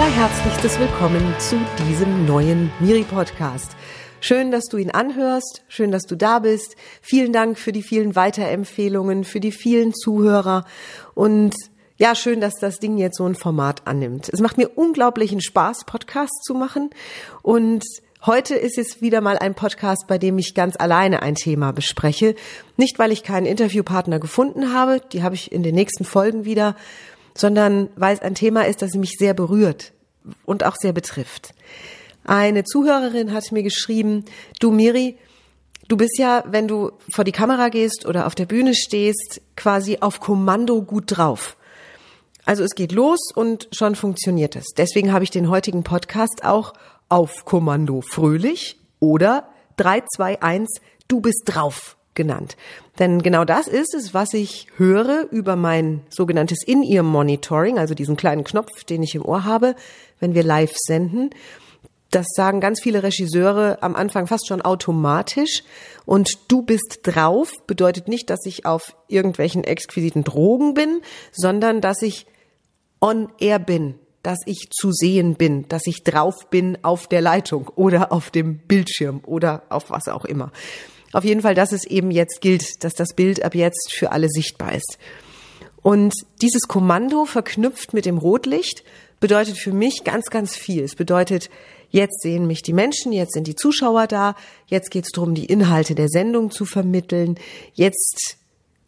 allerherzlichstes Willkommen zu diesem neuen Miri-Podcast. Schön, dass du ihn anhörst, schön, dass du da bist. Vielen Dank für die vielen Weiterempfehlungen, für die vielen Zuhörer und ja, schön, dass das Ding jetzt so ein Format annimmt. Es macht mir unglaublichen Spaß, Podcasts zu machen und Heute ist es wieder mal ein Podcast, bei dem ich ganz alleine ein Thema bespreche. Nicht, weil ich keinen Interviewpartner gefunden habe, die habe ich in den nächsten Folgen wieder, sondern weil es ein Thema ist, das mich sehr berührt und auch sehr betrifft. Eine Zuhörerin hat mir geschrieben, du Miri, du bist ja, wenn du vor die Kamera gehst oder auf der Bühne stehst, quasi auf Kommando gut drauf. Also es geht los und schon funktioniert es. Deswegen habe ich den heutigen Podcast auch auf Kommando fröhlich oder 321 du bist drauf genannt. Denn genau das ist es, was ich höre über mein sogenanntes In-Ear-Monitoring, also diesen kleinen Knopf, den ich im Ohr habe, wenn wir live senden. Das sagen ganz viele Regisseure am Anfang fast schon automatisch. Und du bist drauf bedeutet nicht, dass ich auf irgendwelchen exquisiten Drogen bin, sondern dass ich on air bin, dass ich zu sehen bin, dass ich drauf bin auf der Leitung oder auf dem Bildschirm oder auf was auch immer. Auf jeden Fall, dass es eben jetzt gilt, dass das Bild ab jetzt für alle sichtbar ist. Und dieses Kommando verknüpft mit dem Rotlicht bedeutet für mich ganz, ganz viel. Es bedeutet, jetzt sehen mich die Menschen, jetzt sind die Zuschauer da, jetzt geht es darum, die Inhalte der Sendung zu vermitteln, jetzt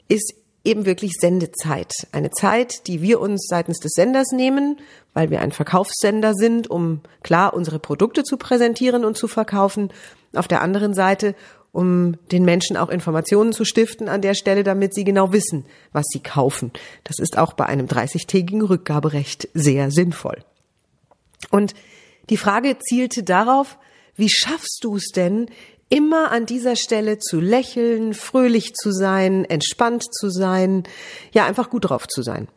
ist eben wirklich Sendezeit. Eine Zeit, die wir uns seitens des Senders nehmen, weil wir ein Verkaufssender sind, um klar unsere Produkte zu präsentieren und zu verkaufen. Auf der anderen Seite, um den Menschen auch Informationen zu stiften an der Stelle, damit sie genau wissen, was sie kaufen. Das ist auch bei einem 30-tägigen Rückgaberecht sehr sinnvoll. Und die Frage zielte darauf, wie schaffst du es denn, immer an dieser Stelle zu lächeln, fröhlich zu sein, entspannt zu sein, ja, einfach gut drauf zu sein.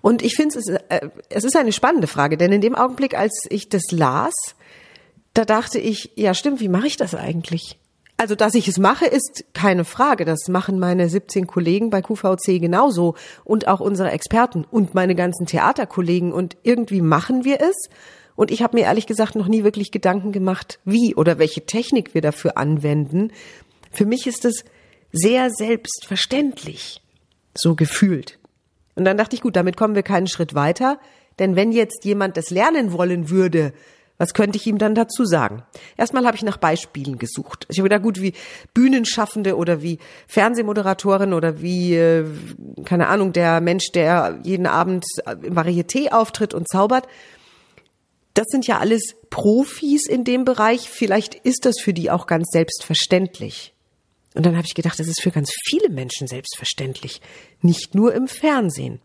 Und ich finde, es, äh, es ist eine spannende Frage, denn in dem Augenblick, als ich das las, da dachte ich, ja stimmt, wie mache ich das eigentlich? Also, dass ich es mache, ist keine Frage. Das machen meine 17 Kollegen bei QVC genauso und auch unsere Experten und meine ganzen Theaterkollegen. Und irgendwie machen wir es. Und ich habe mir ehrlich gesagt noch nie wirklich Gedanken gemacht, wie oder welche Technik wir dafür anwenden. Für mich ist es sehr selbstverständlich, so gefühlt. Und dann dachte ich, gut, damit kommen wir keinen Schritt weiter. Denn wenn jetzt jemand das lernen wollen würde, was könnte ich ihm dann dazu sagen? Erstmal habe ich nach Beispielen gesucht. Ich habe gedacht, gut, wie Bühnenschaffende oder wie Fernsehmoderatorin oder wie, äh, keine Ahnung, der Mensch, der jeden Abend im Varieté auftritt und zaubert. Das sind ja alles Profis in dem Bereich. Vielleicht ist das für die auch ganz selbstverständlich. Und dann habe ich gedacht, das ist für ganz viele Menschen selbstverständlich. Nicht nur im Fernsehen.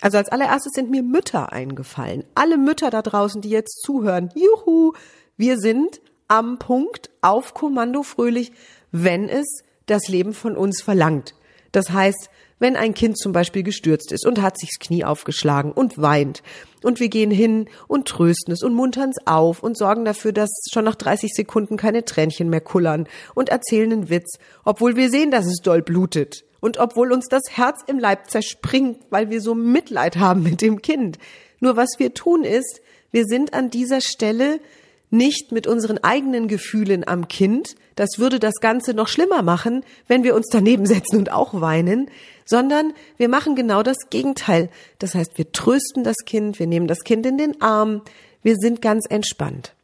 Also als allererstes sind mir Mütter eingefallen. Alle Mütter da draußen, die jetzt zuhören. Juhu, wir sind am Punkt auf Kommando fröhlich, wenn es das Leben von uns verlangt. Das heißt, wenn ein Kind zum Beispiel gestürzt ist und hat sich das Knie aufgeschlagen und weint und wir gehen hin und trösten es und muntern es auf und sorgen dafür, dass schon nach 30 Sekunden keine Tränchen mehr kullern und erzählen einen Witz, obwohl wir sehen, dass es doll blutet. Und obwohl uns das Herz im Leib zerspringt, weil wir so Mitleid haben mit dem Kind. Nur was wir tun ist, wir sind an dieser Stelle nicht mit unseren eigenen Gefühlen am Kind. Das würde das Ganze noch schlimmer machen, wenn wir uns daneben setzen und auch weinen, sondern wir machen genau das Gegenteil. Das heißt, wir trösten das Kind, wir nehmen das Kind in den Arm, wir sind ganz entspannt.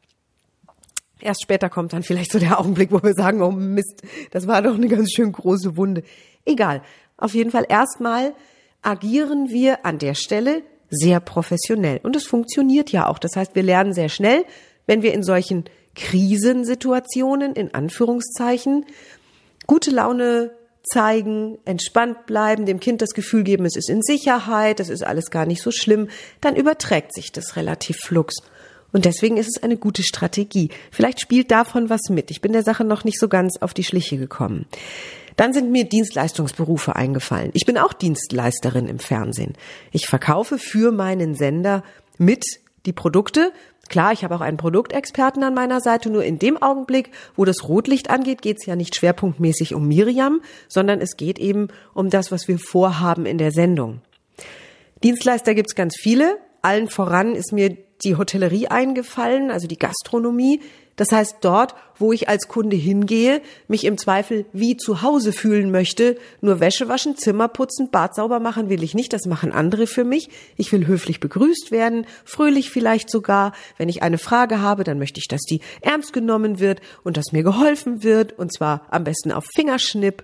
Erst später kommt dann vielleicht so der Augenblick, wo wir sagen, oh Mist, das war doch eine ganz schön große Wunde. Egal. Auf jeden Fall erstmal agieren wir an der Stelle sehr professionell. Und es funktioniert ja auch. Das heißt, wir lernen sehr schnell, wenn wir in solchen Krisensituationen, in Anführungszeichen, gute Laune zeigen, entspannt bleiben, dem Kind das Gefühl geben, es ist in Sicherheit, es ist alles gar nicht so schlimm, dann überträgt sich das relativ flux. Und deswegen ist es eine gute Strategie. Vielleicht spielt davon was mit. Ich bin der Sache noch nicht so ganz auf die Schliche gekommen. Dann sind mir Dienstleistungsberufe eingefallen. Ich bin auch Dienstleisterin im Fernsehen. Ich verkaufe für meinen Sender mit die Produkte. Klar, ich habe auch einen Produktexperten an meiner Seite, nur in dem Augenblick, wo das Rotlicht angeht, geht es ja nicht schwerpunktmäßig um Miriam, sondern es geht eben um das, was wir vorhaben in der Sendung. Dienstleister gibt es ganz viele. Allen voran ist mir die Hotellerie eingefallen, also die Gastronomie. Das heißt, dort, wo ich als Kunde hingehe, mich im Zweifel wie zu Hause fühlen möchte, nur Wäsche waschen, Zimmer putzen, Bad sauber machen will ich nicht, das machen andere für mich. Ich will höflich begrüßt werden, fröhlich vielleicht sogar. Wenn ich eine Frage habe, dann möchte ich, dass die ernst genommen wird und dass mir geholfen wird, und zwar am besten auf Fingerschnipp.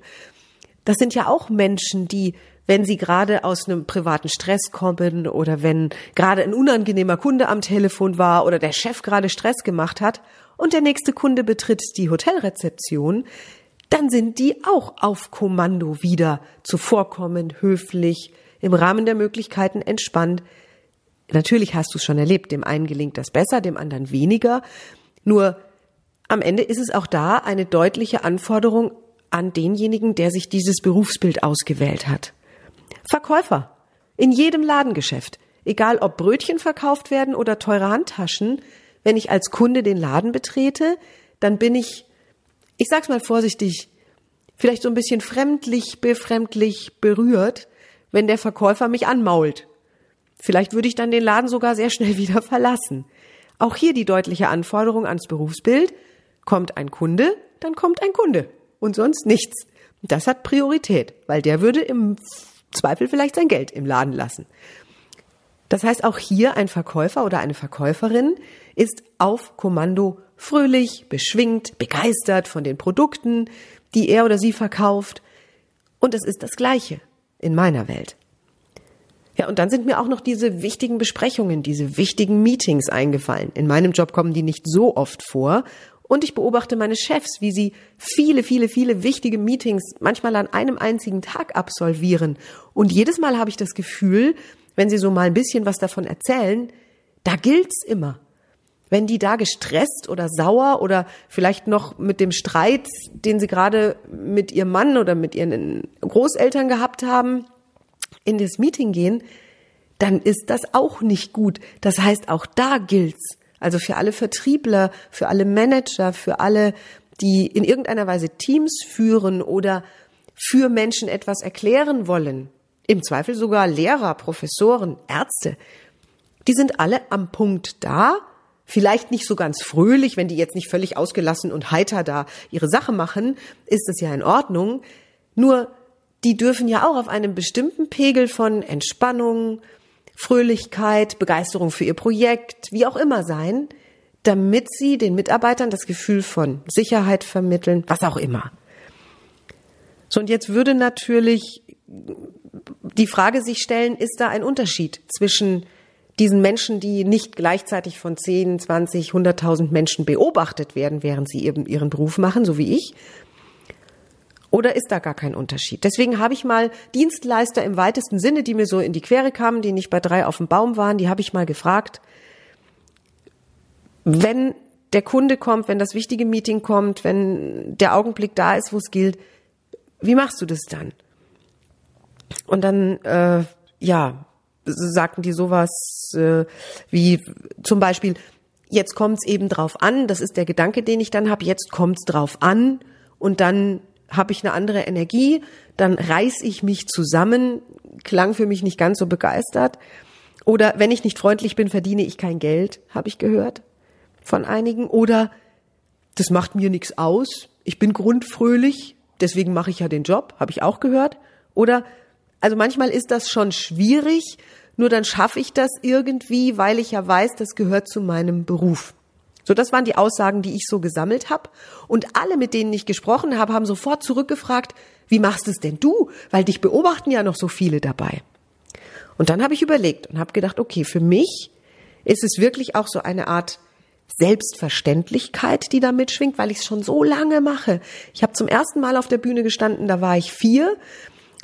Das sind ja auch Menschen, die wenn sie gerade aus einem privaten Stress kommen oder wenn gerade ein unangenehmer Kunde am Telefon war oder der Chef gerade Stress gemacht hat und der nächste Kunde betritt die Hotelrezeption, dann sind die auch auf Kommando wieder zuvorkommend, höflich, im Rahmen der Möglichkeiten entspannt. Natürlich hast du es schon erlebt, dem einen gelingt das besser, dem anderen weniger. Nur am Ende ist es auch da eine deutliche Anforderung an denjenigen, der sich dieses Berufsbild ausgewählt hat. Verkäufer. In jedem Ladengeschäft. Egal ob Brötchen verkauft werden oder teure Handtaschen, wenn ich als Kunde den Laden betrete, dann bin ich, ich sag's mal vorsichtig, vielleicht so ein bisschen fremdlich, befremdlich berührt, wenn der Verkäufer mich anmault. Vielleicht würde ich dann den Laden sogar sehr schnell wieder verlassen. Auch hier die deutliche Anforderung ans Berufsbild. Kommt ein Kunde, dann kommt ein Kunde. Und sonst nichts. Das hat Priorität, weil der würde im Zweifel vielleicht sein Geld im Laden lassen. Das heißt, auch hier ein Verkäufer oder eine Verkäuferin ist auf Kommando fröhlich, beschwingt, begeistert von den Produkten, die er oder sie verkauft. Und es ist das Gleiche in meiner Welt. Ja, und dann sind mir auch noch diese wichtigen Besprechungen, diese wichtigen Meetings eingefallen. In meinem Job kommen die nicht so oft vor. Und ich beobachte meine Chefs, wie sie viele, viele, viele wichtige Meetings manchmal an einem einzigen Tag absolvieren. Und jedes Mal habe ich das Gefühl, wenn sie so mal ein bisschen was davon erzählen, da gilt's immer. Wenn die da gestresst oder sauer oder vielleicht noch mit dem Streit, den sie gerade mit ihrem Mann oder mit ihren Großeltern gehabt haben, in das Meeting gehen, dann ist das auch nicht gut. Das heißt, auch da gilt's. Also für alle Vertriebler, für alle Manager, für alle, die in irgendeiner Weise Teams führen oder für Menschen etwas erklären wollen, im Zweifel sogar Lehrer, Professoren, Ärzte, die sind alle am Punkt da, vielleicht nicht so ganz fröhlich, wenn die jetzt nicht völlig ausgelassen und heiter da ihre Sache machen, ist das ja in Ordnung. Nur die dürfen ja auch auf einem bestimmten Pegel von Entspannung, Fröhlichkeit, Begeisterung für ihr Projekt, wie auch immer sein, damit sie den Mitarbeitern das Gefühl von Sicherheit vermitteln, was auch immer. So, und jetzt würde natürlich die Frage sich stellen, ist da ein Unterschied zwischen diesen Menschen, die nicht gleichzeitig von 10, 20, 100.000 Menschen beobachtet werden, während sie eben ihren Beruf machen, so wie ich? Oder ist da gar kein Unterschied? Deswegen habe ich mal Dienstleister im weitesten Sinne, die mir so in die Quere kamen, die nicht bei drei auf dem Baum waren, die habe ich mal gefragt, wenn der Kunde kommt, wenn das wichtige Meeting kommt, wenn der Augenblick da ist, wo es gilt, wie machst du das dann? Und dann, äh, ja, sagten die sowas äh, wie zum Beispiel, jetzt kommt's eben drauf an, das ist der Gedanke, den ich dann habe, jetzt kommt's drauf an und dann habe ich eine andere Energie, dann reiß ich mich zusammen, klang für mich nicht ganz so begeistert. Oder wenn ich nicht freundlich bin, verdiene ich kein Geld, habe ich gehört von einigen. Oder das macht mir nichts aus, ich bin grundfröhlich, deswegen mache ich ja den Job, habe ich auch gehört. Oder also manchmal ist das schon schwierig, nur dann schaffe ich das irgendwie, weil ich ja weiß, das gehört zu meinem Beruf. So, das waren die Aussagen, die ich so gesammelt habe. Und alle, mit denen ich gesprochen habe, haben sofort zurückgefragt, wie machst es denn du? Weil dich beobachten ja noch so viele dabei. Und dann habe ich überlegt und habe gedacht, okay, für mich ist es wirklich auch so eine Art Selbstverständlichkeit, die da mitschwingt, weil ich es schon so lange mache. Ich habe zum ersten Mal auf der Bühne gestanden, da war ich vier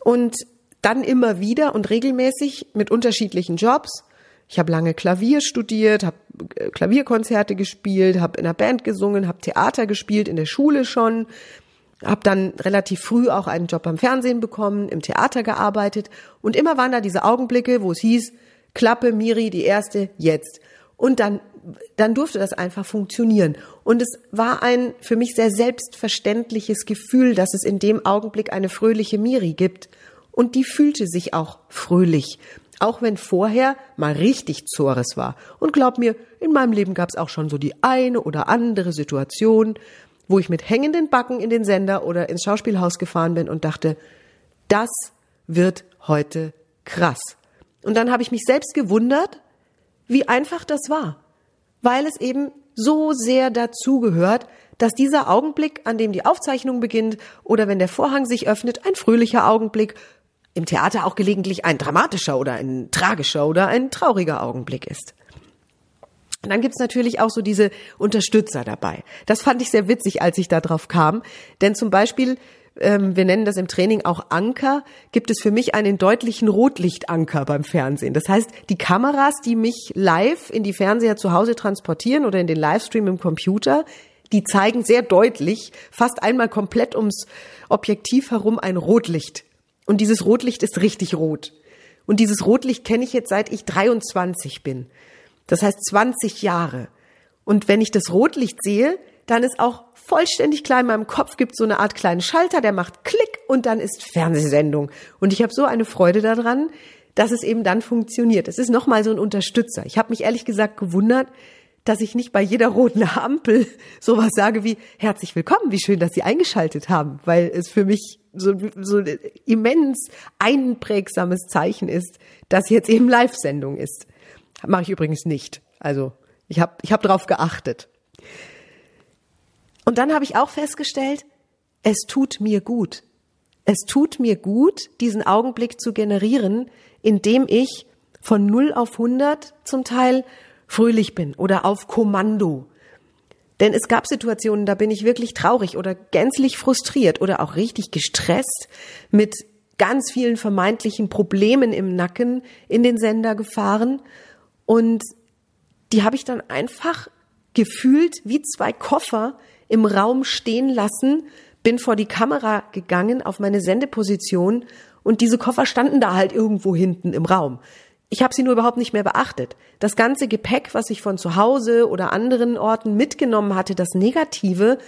und dann immer wieder und regelmäßig mit unterschiedlichen Jobs. Ich habe lange Klavier studiert, habe Klavierkonzerte gespielt, habe in einer Band gesungen, habe Theater gespielt in der Schule schon, habe dann relativ früh auch einen Job am Fernsehen bekommen, im Theater gearbeitet und immer waren da diese Augenblicke, wo es hieß, Klappe, Miri, die erste, jetzt. Und dann, dann durfte das einfach funktionieren. Und es war ein für mich sehr selbstverständliches Gefühl, dass es in dem Augenblick eine fröhliche Miri gibt. Und die fühlte sich auch fröhlich. Auch wenn vorher mal richtig Zores war. Und glaub mir, in meinem Leben gab's auch schon so die eine oder andere Situation, wo ich mit hängenden Backen in den Sender oder ins Schauspielhaus gefahren bin und dachte, das wird heute krass. Und dann habe ich mich selbst gewundert, wie einfach das war, weil es eben so sehr dazugehört, dass dieser Augenblick, an dem die Aufzeichnung beginnt oder wenn der Vorhang sich öffnet, ein fröhlicher Augenblick, im Theater auch gelegentlich ein dramatischer oder ein tragischer oder ein trauriger Augenblick ist. Und dann gibt's natürlich auch so diese Unterstützer dabei. Das fand ich sehr witzig, als ich da drauf kam. Denn zum Beispiel, ähm, wir nennen das im Training auch Anker, gibt es für mich einen deutlichen Rotlichtanker beim Fernsehen. Das heißt, die Kameras, die mich live in die Fernseher zu Hause transportieren oder in den Livestream im Computer, die zeigen sehr deutlich, fast einmal komplett ums Objektiv herum ein Rotlicht. Und dieses Rotlicht ist richtig rot. Und dieses Rotlicht kenne ich jetzt seit ich 23 bin. Das heißt 20 Jahre. Und wenn ich das Rotlicht sehe, dann ist auch vollständig klar in meinem Kopf gibt so eine Art kleinen Schalter, der macht Klick und dann ist Fernsehsendung. Und ich habe so eine Freude daran, dass es eben dann funktioniert. Es ist nochmal so ein Unterstützer. Ich habe mich ehrlich gesagt gewundert, dass ich nicht bei jeder roten Ampel sowas sage wie herzlich willkommen, wie schön, dass Sie eingeschaltet haben, weil es für mich so, so immens einprägsames Zeichen ist, dass jetzt eben Live-Sendung ist. Mache ich übrigens nicht. Also ich habe ich hab darauf geachtet. Und dann habe ich auch festgestellt, es tut mir gut. Es tut mir gut, diesen Augenblick zu generieren, indem ich von 0 auf 100 zum Teil fröhlich bin oder auf Kommando. Denn es gab Situationen, da bin ich wirklich traurig oder gänzlich frustriert oder auch richtig gestresst mit ganz vielen vermeintlichen Problemen im Nacken in den Sender gefahren und die habe ich dann einfach gefühlt wie zwei Koffer im Raum stehen lassen, bin vor die Kamera gegangen auf meine Sendeposition und diese Koffer standen da halt irgendwo hinten im Raum. Ich habe sie nur überhaupt nicht mehr beachtet. Das ganze Gepäck, was ich von zu Hause oder anderen Orten mitgenommen hatte, das Negative,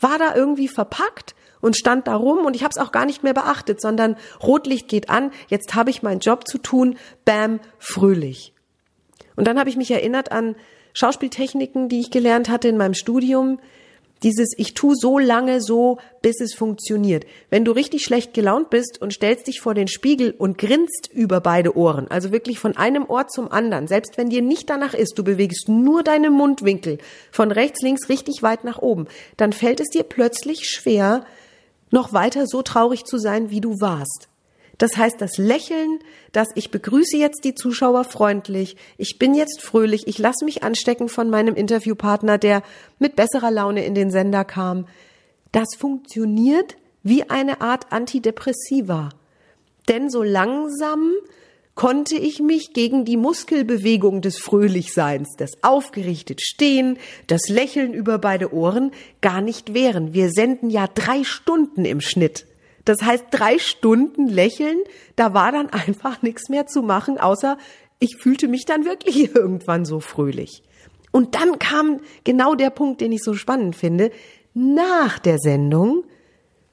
war da irgendwie verpackt und stand da rum und ich habe es auch gar nicht mehr beachtet, sondern Rotlicht geht an, jetzt habe ich meinen Job zu tun, bam, fröhlich. Und dann habe ich mich erinnert an Schauspieltechniken, die ich gelernt hatte in meinem Studium. Dieses ich tu so lange so, bis es funktioniert. Wenn du richtig schlecht gelaunt bist und stellst dich vor den Spiegel und grinst über beide Ohren, also wirklich von einem Ohr zum anderen, selbst wenn dir nicht danach ist, du bewegst nur deine Mundwinkel von rechts, links richtig weit nach oben, dann fällt es dir plötzlich schwer, noch weiter so traurig zu sein, wie du warst. Das heißt, das Lächeln, dass ich begrüße jetzt die Zuschauer freundlich, ich bin jetzt fröhlich, ich lasse mich anstecken von meinem Interviewpartner, der mit besserer Laune in den Sender kam, das funktioniert wie eine Art Antidepressiva. Denn so langsam konnte ich mich gegen die Muskelbewegung des Fröhlichseins, das aufgerichtet Stehen, das Lächeln über beide Ohren gar nicht wehren. Wir senden ja drei Stunden im Schnitt. Das heißt, drei Stunden lächeln, da war dann einfach nichts mehr zu machen, außer ich fühlte mich dann wirklich irgendwann so fröhlich. Und dann kam genau der Punkt, den ich so spannend finde. Nach der Sendung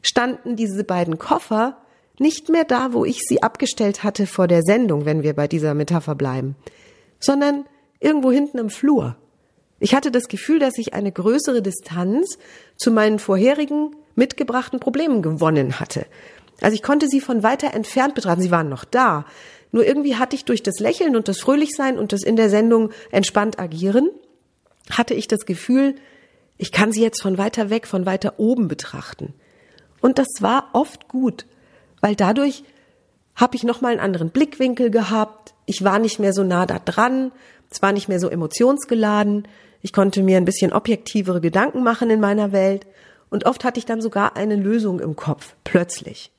standen diese beiden Koffer nicht mehr da, wo ich sie abgestellt hatte vor der Sendung, wenn wir bei dieser Metapher bleiben, sondern irgendwo hinten im Flur. Ich hatte das Gefühl, dass ich eine größere Distanz zu meinen vorherigen mitgebrachten Problemen gewonnen hatte. Also ich konnte sie von weiter entfernt betrachten. Sie waren noch da. Nur irgendwie hatte ich durch das Lächeln und das Fröhlichsein und das in der Sendung entspannt agieren, hatte ich das Gefühl, ich kann sie jetzt von weiter weg, von weiter oben betrachten. Und das war oft gut, weil dadurch habe ich nochmal einen anderen Blickwinkel gehabt. Ich war nicht mehr so nah da dran. Es war nicht mehr so emotionsgeladen. Ich konnte mir ein bisschen objektivere Gedanken machen in meiner Welt. Und oft hatte ich dann sogar eine Lösung im Kopf, plötzlich.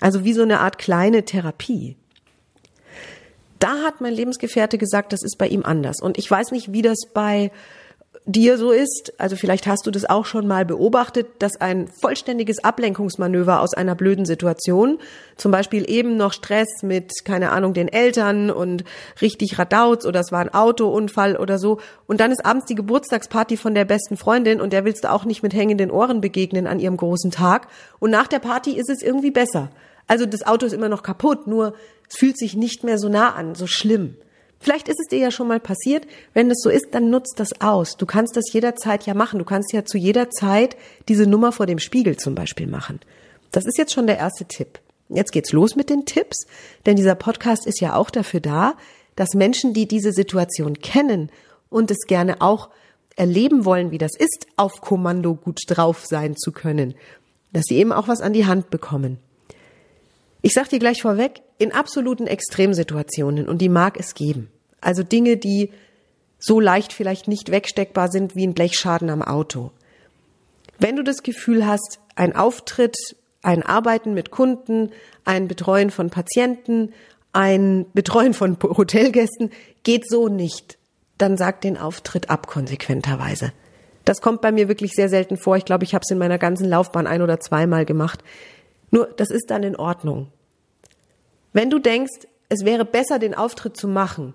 Also wie so eine Art kleine Therapie. Da hat mein Lebensgefährte gesagt, das ist bei ihm anders. Und ich weiß nicht, wie das bei dir so ist, also vielleicht hast du das auch schon mal beobachtet, dass ein vollständiges Ablenkungsmanöver aus einer blöden Situation, zum Beispiel eben noch Stress mit, keine Ahnung, den Eltern und richtig Radauz oder es war ein Autounfall oder so und dann ist abends die Geburtstagsparty von der besten Freundin und der willst du auch nicht mit hängenden Ohren begegnen an ihrem großen Tag und nach der Party ist es irgendwie besser. Also das Auto ist immer noch kaputt, nur es fühlt sich nicht mehr so nah an, so schlimm. Vielleicht ist es dir ja schon mal passiert. Wenn das so ist, dann nutzt das aus. Du kannst das jederzeit ja machen. Du kannst ja zu jeder Zeit diese Nummer vor dem Spiegel zum Beispiel machen. Das ist jetzt schon der erste Tipp. Jetzt geht's los mit den Tipps, denn dieser Podcast ist ja auch dafür da, dass Menschen, die diese Situation kennen und es gerne auch erleben wollen, wie das ist, auf Kommando gut drauf sein zu können, dass sie eben auch was an die Hand bekommen. Ich sag dir gleich vorweg, in absoluten Extremsituationen, und die mag es geben, also Dinge, die so leicht vielleicht nicht wegsteckbar sind wie ein Blechschaden am Auto. Wenn du das Gefühl hast, ein Auftritt, ein Arbeiten mit Kunden, ein Betreuen von Patienten, ein Betreuen von Hotelgästen geht so nicht, dann sag den Auftritt ab konsequenterweise. Das kommt bei mir wirklich sehr selten vor. Ich glaube, ich habe es in meiner ganzen Laufbahn ein oder zweimal gemacht. Nur, das ist dann in Ordnung. Wenn du denkst, es wäre besser, den Auftritt zu machen,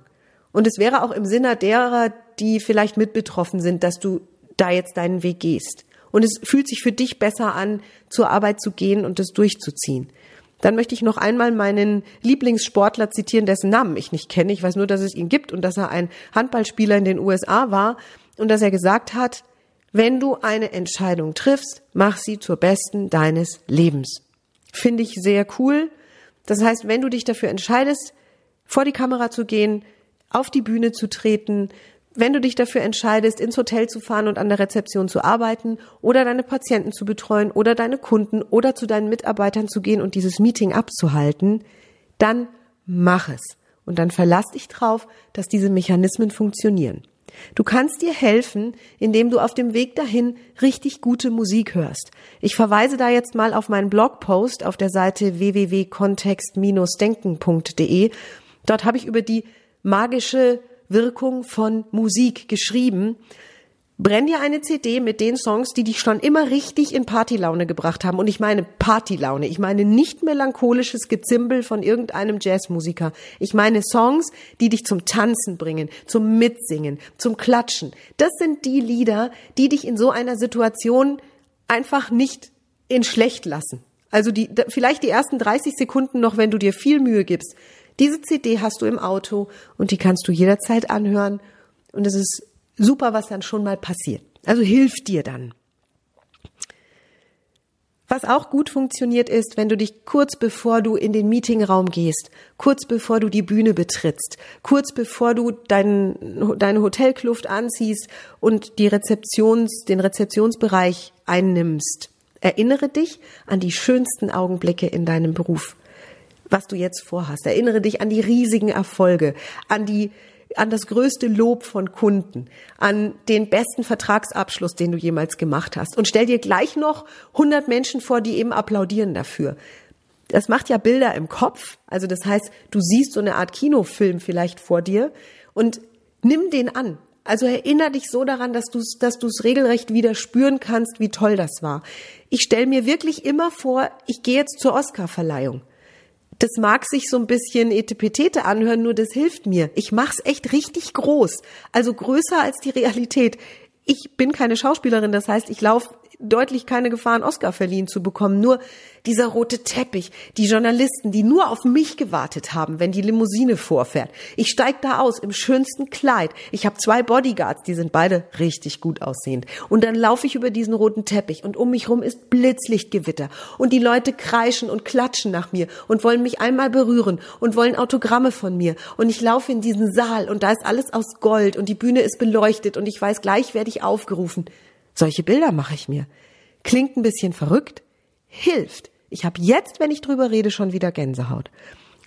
und es wäre auch im Sinne derer, die vielleicht mit betroffen sind, dass du da jetzt deinen Weg gehst. Und es fühlt sich für dich besser an, zur Arbeit zu gehen und es durchzuziehen. Dann möchte ich noch einmal meinen Lieblingssportler zitieren, dessen Namen ich nicht kenne. Ich weiß nur, dass es ihn gibt und dass er ein Handballspieler in den USA war und dass er gesagt hat, wenn du eine Entscheidung triffst, mach sie zur besten deines Lebens. Finde ich sehr cool das heißt, wenn du dich dafür entscheidest, vor die Kamera zu gehen, auf die Bühne zu treten, wenn du dich dafür entscheidest, ins Hotel zu fahren und an der Rezeption zu arbeiten oder deine Patienten zu betreuen oder deine Kunden oder zu deinen Mitarbeitern zu gehen und dieses Meeting abzuhalten, dann mach es. Und dann verlass dich drauf, dass diese Mechanismen funktionieren. Du kannst dir helfen, indem du auf dem Weg dahin richtig gute Musik hörst. Ich verweise da jetzt mal auf meinen Blogpost auf der Seite www.kontext-denken.de. Dort habe ich über die magische Wirkung von Musik geschrieben Brenn dir eine CD mit den Songs, die dich schon immer richtig in Partylaune gebracht haben. Und ich meine Partylaune. Ich meine nicht melancholisches Gezimbel von irgendeinem Jazzmusiker. Ich meine Songs, die dich zum Tanzen bringen, zum Mitsingen, zum Klatschen. Das sind die Lieder, die dich in so einer Situation einfach nicht in schlecht lassen. Also die, vielleicht die ersten 30 Sekunden noch, wenn du dir viel Mühe gibst. Diese CD hast du im Auto und die kannst du jederzeit anhören. Und es ist super, was dann schon mal passiert. Also hilft dir dann. Was auch gut funktioniert ist, wenn du dich kurz bevor du in den Meetingraum gehst, kurz bevor du die Bühne betrittst, kurz bevor du dein, deine Hotelkluft anziehst und die Rezeptions, den Rezeptionsbereich einnimmst, erinnere dich an die schönsten Augenblicke in deinem Beruf, was du jetzt vorhast. Erinnere dich an die riesigen Erfolge, an die an das größte Lob von Kunden, an den besten Vertragsabschluss, den du jemals gemacht hast. Und stell dir gleich noch 100 Menschen vor, die eben applaudieren dafür. Das macht ja Bilder im Kopf. Also das heißt, du siehst so eine Art Kinofilm vielleicht vor dir und nimm den an. Also erinnere dich so daran, dass du es dass du's regelrecht wieder spüren kannst, wie toll das war. Ich stelle mir wirklich immer vor, ich gehe jetzt zur Oscarverleihung das mag sich so ein bisschen etepetete anhören, nur das hilft mir. Ich mach's echt richtig groß, also größer als die Realität. Ich bin keine Schauspielerin, das heißt, ich laufe deutlich keine Gefahr, einen Oscar verliehen zu bekommen. Nur dieser rote Teppich, die Journalisten, die nur auf mich gewartet haben, wenn die Limousine vorfährt. Ich steig da aus im schönsten Kleid. Ich habe zwei Bodyguards, die sind beide richtig gut aussehend. Und dann laufe ich über diesen roten Teppich und um mich rum ist Blitzlichtgewitter. Und die Leute kreischen und klatschen nach mir und wollen mich einmal berühren und wollen Autogramme von mir. Und ich laufe in diesen Saal und da ist alles aus Gold und die Bühne ist beleuchtet und ich weiß, gleich werde ich aufgerufen. Solche Bilder mache ich mir. Klingt ein bisschen verrückt, hilft. Ich habe jetzt, wenn ich drüber rede, schon wieder Gänsehaut.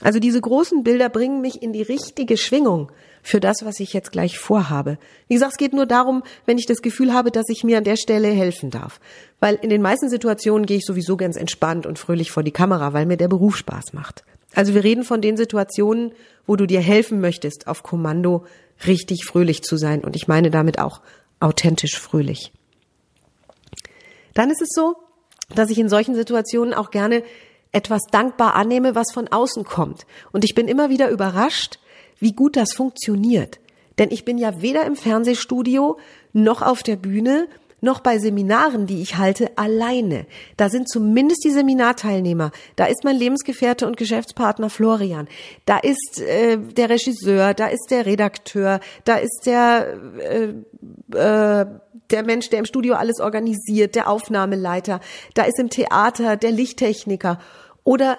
Also diese großen Bilder bringen mich in die richtige Schwingung für das, was ich jetzt gleich vorhabe. Wie gesagt, es geht nur darum, wenn ich das Gefühl habe, dass ich mir an der Stelle helfen darf. Weil in den meisten Situationen gehe ich sowieso ganz entspannt und fröhlich vor die Kamera, weil mir der Beruf Spaß macht. Also wir reden von den Situationen, wo du dir helfen möchtest, auf Kommando richtig fröhlich zu sein. Und ich meine damit auch authentisch fröhlich. Dann ist es so, dass ich in solchen Situationen auch gerne etwas dankbar annehme, was von außen kommt. Und ich bin immer wieder überrascht, wie gut das funktioniert. Denn ich bin ja weder im Fernsehstudio noch auf der Bühne noch bei Seminaren, die ich halte, alleine. Da sind zumindest die Seminarteilnehmer. Da ist mein Lebensgefährte und Geschäftspartner Florian. Da ist äh, der Regisseur, da ist der Redakteur, da ist der äh, äh, der Mensch, der im Studio alles organisiert, der Aufnahmeleiter. Da ist im Theater der Lichttechniker oder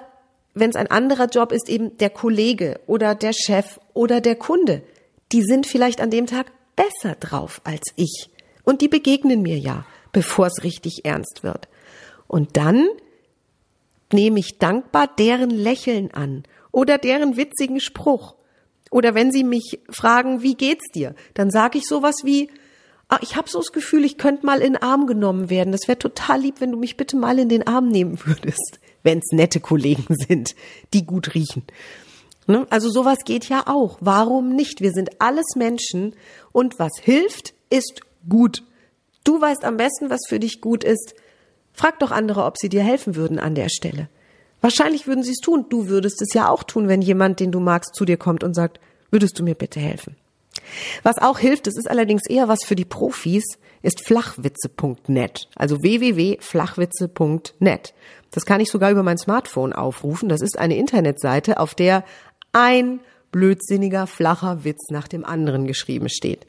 wenn es ein anderer Job ist, eben der Kollege oder der Chef oder der Kunde. Die sind vielleicht an dem Tag besser drauf als ich. Und die begegnen mir ja, bevor es richtig ernst wird. Und dann nehme ich dankbar deren Lächeln an oder deren witzigen Spruch. Oder wenn sie mich fragen, wie geht's dir? Dann sage ich sowas wie, ich habe so das Gefühl, ich könnte mal in den Arm genommen werden. Das wäre total lieb, wenn du mich bitte mal in den Arm nehmen würdest, wenn es nette Kollegen sind, die gut riechen. Ne? Also sowas geht ja auch. Warum nicht? Wir sind alles Menschen und was hilft, ist gut. Du weißt am besten, was für dich gut ist. Frag doch andere, ob sie dir helfen würden an der Stelle. Wahrscheinlich würden sie es tun. Du würdest es ja auch tun, wenn jemand, den du magst, zu dir kommt und sagt, würdest du mir bitte helfen? Was auch hilft, das ist allerdings eher was für die Profis, ist flachwitze.net. Also www.flachwitze.net. Das kann ich sogar über mein Smartphone aufrufen. Das ist eine Internetseite, auf der ein blödsinniger, flacher Witz nach dem anderen geschrieben steht.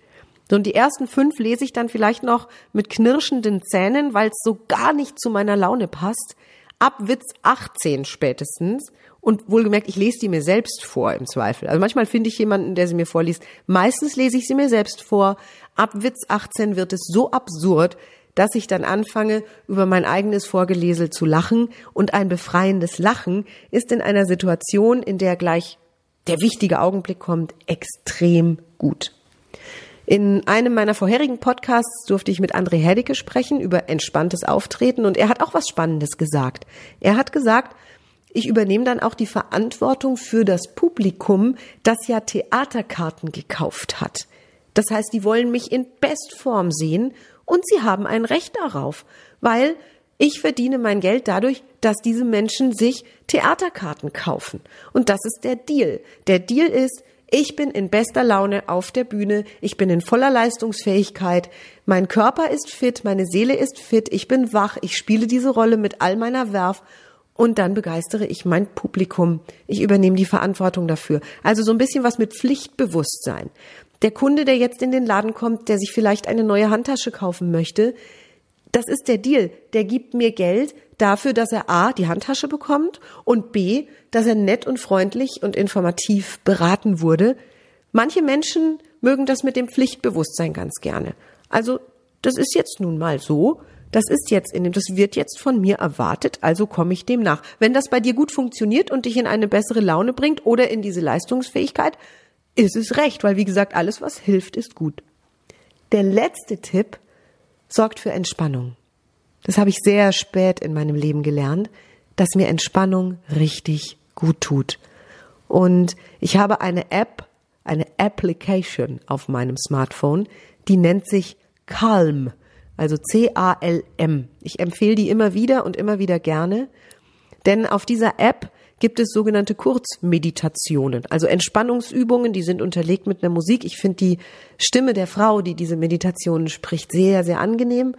So, und die ersten fünf lese ich dann vielleicht noch mit knirschenden Zähnen, weil es so gar nicht zu meiner Laune passt. Ab Witz 18 spätestens. Und wohlgemerkt, ich lese die mir selbst vor im Zweifel. Also manchmal finde ich jemanden, der sie mir vorliest. Meistens lese ich sie mir selbst vor. Ab Witz 18 wird es so absurd, dass ich dann anfange, über mein eigenes Vorgelesel zu lachen. Und ein befreiendes Lachen ist in einer Situation, in der gleich der wichtige Augenblick kommt, extrem gut. In einem meiner vorherigen Podcasts durfte ich mit André Heddicke sprechen über entspanntes Auftreten und er hat auch was Spannendes gesagt. Er hat gesagt, ich übernehme dann auch die Verantwortung für das Publikum, das ja Theaterkarten gekauft hat. Das heißt, die wollen mich in Bestform sehen und sie haben ein Recht darauf, weil ich verdiene mein Geld dadurch, dass diese Menschen sich Theaterkarten kaufen. Und das ist der Deal. Der Deal ist, ich bin in bester Laune auf der Bühne, ich bin in voller Leistungsfähigkeit, mein Körper ist fit, meine Seele ist fit, ich bin wach, ich spiele diese Rolle mit all meiner Werf und dann begeistere ich mein Publikum. Ich übernehme die Verantwortung dafür. Also so ein bisschen was mit Pflichtbewusstsein. Der Kunde, der jetzt in den Laden kommt, der sich vielleicht eine neue Handtasche kaufen möchte, das ist der Deal. Der gibt mir Geld dafür, dass er A, die Handtasche bekommt und B, dass er nett und freundlich und informativ beraten wurde. Manche Menschen mögen das mit dem Pflichtbewusstsein ganz gerne. Also, das ist jetzt nun mal so. Das ist jetzt in dem, das wird jetzt von mir erwartet, also komme ich dem nach. Wenn das bei dir gut funktioniert und dich in eine bessere Laune bringt oder in diese Leistungsfähigkeit, ist es recht, weil wie gesagt, alles was hilft, ist gut. Der letzte Tipp sorgt für Entspannung. Das habe ich sehr spät in meinem Leben gelernt, dass mir Entspannung richtig gut tut. Und ich habe eine App, eine Application auf meinem Smartphone, die nennt sich Calm, also C-A-L-M. Ich empfehle die immer wieder und immer wieder gerne, denn auf dieser App gibt es sogenannte Kurzmeditationen, also Entspannungsübungen, die sind unterlegt mit einer Musik. Ich finde die Stimme der Frau, die diese Meditationen spricht, sehr, sehr angenehm.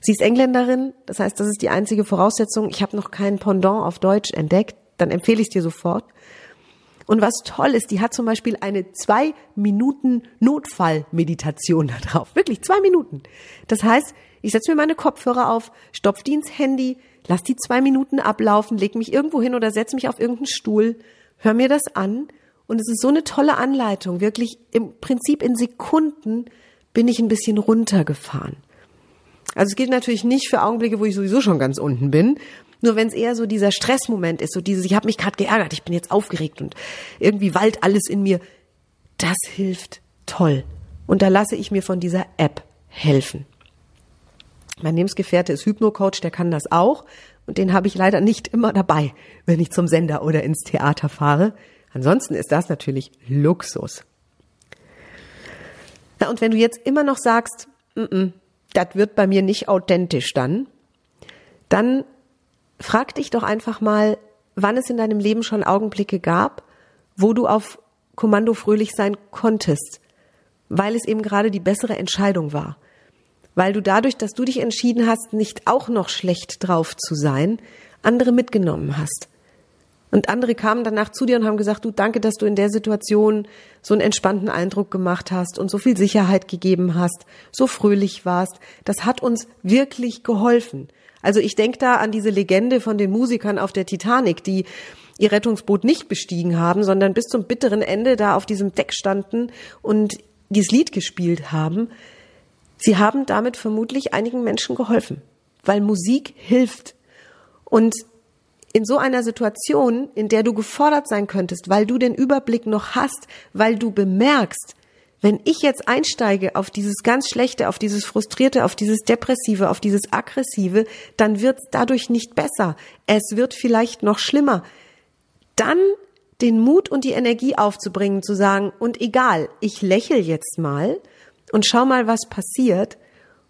Sie ist Engländerin, das heißt, das ist die einzige Voraussetzung. Ich habe noch keinen Pendant auf Deutsch entdeckt, dann empfehle ich es dir sofort. Und was toll ist, die hat zum Beispiel eine zwei Minuten Notfallmeditation da drauf. Wirklich zwei Minuten. Das heißt, ich setze mir meine Kopfhörer auf, stopf die ins Handy, lass die zwei Minuten ablaufen, leg mich irgendwo hin oder setz mich auf irgendeinen Stuhl, hör mir das an und es ist so eine tolle Anleitung. Wirklich im Prinzip in Sekunden bin ich ein bisschen runtergefahren. Also es gilt natürlich nicht für Augenblicke, wo ich sowieso schon ganz unten bin. Nur wenn es eher so dieser Stressmoment ist, so dieses, ich habe mich gerade geärgert, ich bin jetzt aufgeregt und irgendwie wallt alles in mir, das hilft toll. Und da lasse ich mir von dieser App helfen. Mein Lebensgefährte ist Hypnocoach, der kann das auch. Und den habe ich leider nicht immer dabei, wenn ich zum Sender oder ins Theater fahre. Ansonsten ist das natürlich Luxus. Na, und wenn du jetzt immer noch sagst, das wird bei mir nicht authentisch dann, dann frag dich doch einfach mal, wann es in deinem Leben schon Augenblicke gab, wo du auf Kommando fröhlich sein konntest, weil es eben gerade die bessere Entscheidung war. Weil du dadurch, dass du dich entschieden hast, nicht auch noch schlecht drauf zu sein, andere mitgenommen hast. Und andere kamen danach zu dir und haben gesagt, du danke, dass du in der Situation so einen entspannten Eindruck gemacht hast und so viel Sicherheit gegeben hast, so fröhlich warst. Das hat uns wirklich geholfen. Also ich denke da an diese Legende von den Musikern auf der Titanic, die ihr Rettungsboot nicht bestiegen haben, sondern bis zum bitteren Ende da auf diesem Deck standen und dieses Lied gespielt haben. Sie haben damit vermutlich einigen Menschen geholfen, weil Musik hilft. Und in so einer Situation, in der du gefordert sein könntest, weil du den Überblick noch hast, weil du bemerkst, wenn ich jetzt einsteige auf dieses ganz Schlechte, auf dieses Frustrierte, auf dieses Depressive, auf dieses Aggressive, dann wird es dadurch nicht besser. Es wird vielleicht noch schlimmer. Dann den Mut und die Energie aufzubringen, zu sagen, und egal, ich lächel jetzt mal und schau mal, was passiert.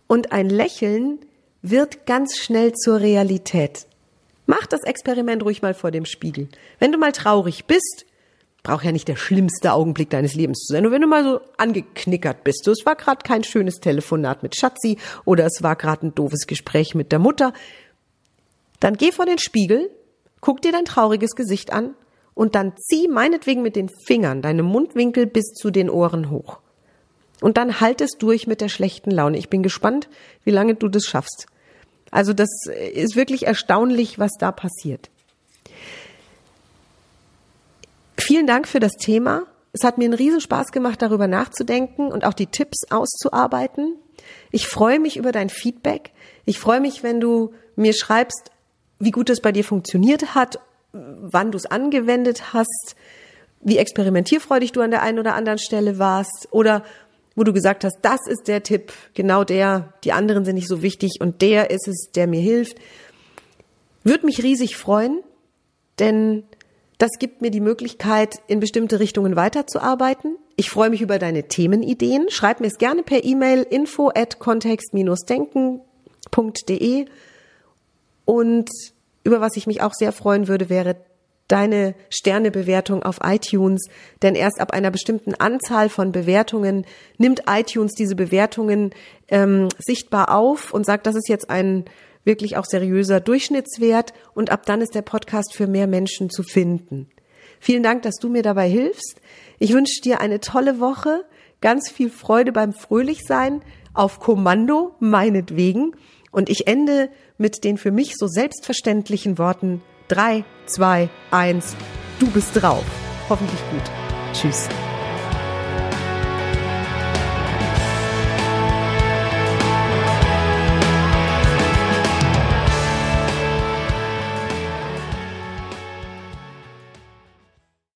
Und ein Lächeln wird ganz schnell zur Realität. Mach das Experiment ruhig mal vor dem Spiegel. Wenn du mal traurig bist, braucht ja nicht der schlimmste Augenblick deines Lebens zu sein. Und wenn du mal so angeknickert bist, so, es war gerade kein schönes Telefonat mit Schatzi oder es war gerade ein doofes Gespräch mit der Mutter, dann geh vor den Spiegel, guck dir dein trauriges Gesicht an und dann zieh meinetwegen mit den Fingern deine Mundwinkel bis zu den Ohren hoch. Und dann halt es durch mit der schlechten Laune. Ich bin gespannt, wie lange du das schaffst. Also das ist wirklich erstaunlich, was da passiert. Vielen Dank für das Thema. Es hat mir einen Riesenspaß gemacht, darüber nachzudenken und auch die Tipps auszuarbeiten. Ich freue mich über dein Feedback. Ich freue mich, wenn du mir schreibst, wie gut es bei dir funktioniert hat, wann du es angewendet hast, wie experimentierfreudig du an der einen oder anderen Stelle warst oder wo du gesagt hast, das ist der Tipp, genau der, die anderen sind nicht so wichtig und der ist es, der mir hilft. Würde mich riesig freuen, denn das gibt mir die Möglichkeit, in bestimmte Richtungen weiterzuarbeiten. Ich freue mich über deine Themenideen. Schreib mir es gerne per E-Mail info at kontext-denken.de und über was ich mich auch sehr freuen würde, wäre deine Sternebewertung auf iTunes, denn erst ab einer bestimmten Anzahl von Bewertungen nimmt iTunes diese Bewertungen ähm, sichtbar auf und sagt, das ist jetzt ein wirklich auch seriöser Durchschnittswert und ab dann ist der Podcast für mehr Menschen zu finden. Vielen Dank, dass du mir dabei hilfst. Ich wünsche dir eine tolle Woche, ganz viel Freude beim Fröhlichsein, auf Kommando meinetwegen und ich ende mit den für mich so selbstverständlichen Worten 3, 2, 1, du bist drauf. Hoffentlich gut. Tschüss.